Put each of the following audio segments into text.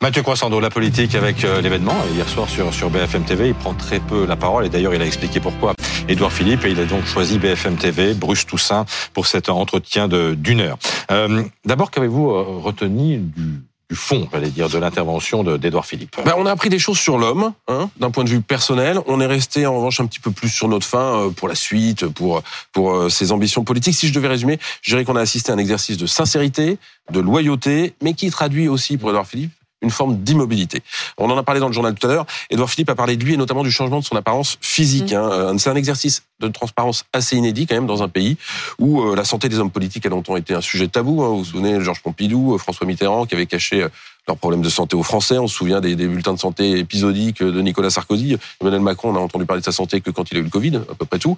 Mathieu Croissando, la politique avec euh, l'événement. Hier soir sur, sur BFM TV, il prend très peu la parole et d'ailleurs il a expliqué pourquoi Édouard Philippe et il a donc choisi BFM TV, Bruce Toussaint, pour cet entretien d'une heure. Euh, D'abord, qu'avez-vous euh, retenu du, fond, j'allais dire, de l'intervention d'Edouard Philippe? Ben, On a appris des choses sur l'homme, hein, d'un point de vue personnel. On est resté en revanche un petit peu plus sur notre fin pour la suite, pour, pour ses ambitions politiques. Si je devais résumer, je dirais qu'on a assisté à un exercice de sincérité, de loyauté, mais qui traduit aussi pour Edouard Philippe une forme d'immobilité. On en a parlé dans le journal tout à l'heure. Edouard Philippe a parlé de lui et notamment du changement de son apparence physique. Mmh. Hein. Euh, c'est un exercice de transparence assez inédit quand même dans un pays où euh, la santé des hommes politiques a longtemps été un sujet tabou. Hein. Vous vous souvenez Georges Pompidou, euh, François Mitterrand qui avait caché leurs problèmes de santé aux Français. On se souvient des, des, bulletins de santé épisodiques de Nicolas Sarkozy. Emmanuel Macron, on a entendu parler de sa santé que quand il a eu le Covid, à peu près tout.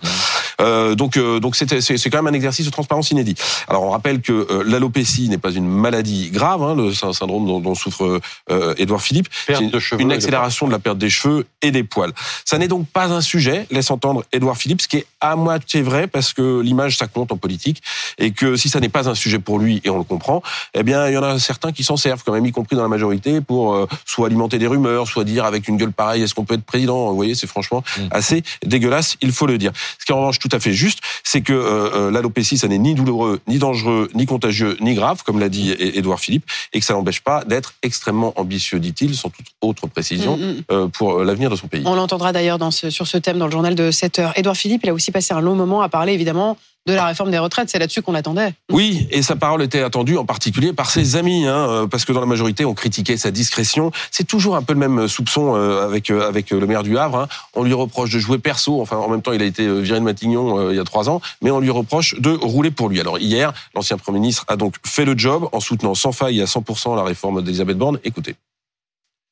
Euh, donc, euh, donc c'est, c'est quand même un exercice de transparence inédit. Alors, on rappelle que euh, l'alopécie n'est pas une maladie grave, hein, le syndrome dont, dont souffre euh, Édouard Philippe. Perte de cheveux une accélération de, de la perte des cheveux et des poils. Ça n'est donc pas un sujet, laisse entendre Édouard Philippe, ce qui est à moitié vrai parce que l'image ça compte en politique et que si ça n'est pas un sujet pour lui et on le comprend, eh bien il y en a certains qui s'en servent quand même, y compris dans la majorité, pour euh, soit alimenter des rumeurs, soit dire avec une gueule pareille est-ce qu'on peut être président? Vous voyez, c'est franchement mmh. assez dégueulasse, il faut le dire. Ce qui est en revanche tout à fait juste, c'est que euh, euh l'alopécie ça n'est ni douloureux, ni dangereux, ni contagieux, ni grave, comme l'a dit Édouard Philippe, et que ça n'empêche pas d'être extrêmement ambitieux, dit-il, sans toute autre précision, mmh, mmh. Euh, pour l'avenir de son pays. On l'entendra d'ailleurs ce, sur ce thème dans le journal de 7 heures. Édouard Philippe, il a aussi passé un long moment à parler évidemment de la réforme des retraites. C'est là-dessus qu'on l'attendait. Oui, et sa parole était attendue en particulier par ses amis, hein, euh, parce que dans la majorité, on critiquait sa discrétion. C'est toujours un peu le même soupçon euh, avec euh, avec le maire du Havre. Hein. On lui reproche de jouer perso. Enfin, en même temps, il a été viré de Matignon il y a trois ans, mais on lui reproche de rouler pour lui. Alors hier, l'ancien premier ministre a donc fait le job en soutenant sans faille à 100% la réforme d'Elisabeth Borne. Écoutez.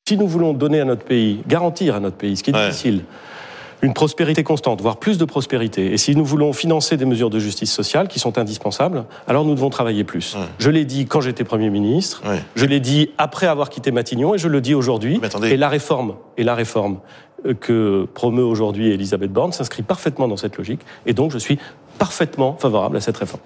Si nous voulons donner à notre pays, garantir à notre pays, ce qui est ouais. difficile, une prospérité constante, voire plus de prospérité. Et si nous voulons financer des mesures de justice sociale qui sont indispensables, alors nous devons travailler plus. Ouais. Je l'ai dit quand j'étais Premier ministre, ouais. je l'ai dit après avoir quitté Matignon, et je le dis aujourd'hui. Et la réforme, et la réforme que promeut aujourd'hui Elisabeth Borne s'inscrit parfaitement dans cette logique, et donc je suis parfaitement favorable à cette réforme.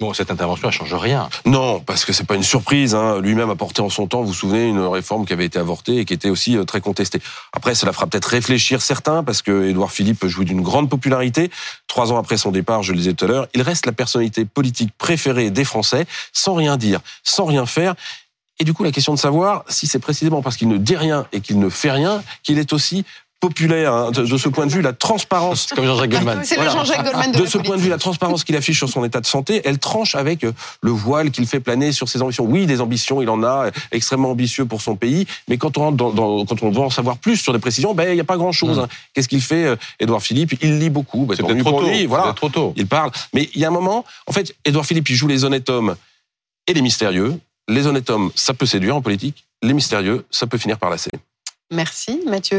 Bon, cette intervention, elle change rien. Non, parce que c'est pas une surprise. Hein. Lui-même a porté en son temps, vous vous souvenez, une réforme qui avait été avortée et qui était aussi euh, très contestée. Après, cela fera peut-être réfléchir certains, parce que Édouard Philippe jouit d'une grande popularité. Trois ans après son départ, je le disais tout à l'heure, il reste la personnalité politique préférée des Français, sans rien dire, sans rien faire. Et du coup, la question de savoir si c'est précisément parce qu'il ne dit rien et qu'il ne fait rien qu'il est aussi populaire hein, de, de, ce point de vue la transparence. Comme Jean-Jacques Goldman. C'est voilà. Jean-Jacques Goldman de, de ce point de vue la transparence qu'il affiche sur son état de santé elle tranche avec euh, le voile qu'il fait planer sur ses ambitions. Oui des ambitions il en a extrêmement ambitieux pour son pays mais quand on dans, dans quand on veut en savoir plus sur des précisions ben il y a pas grand chose mmh. hein. qu'est-ce qu'il fait euh, Édouard Philippe? Il lit beaucoup. Ben, c'est peut-être trop, lui, voilà. trop tôt. Il parle. Mais il y a un moment en fait Édouard Philippe il joue les honnêtes hommes et les mystérieux. Les honnêtes hommes ça peut séduire en politique. Les mystérieux ça peut finir par lasser. Merci Mathieu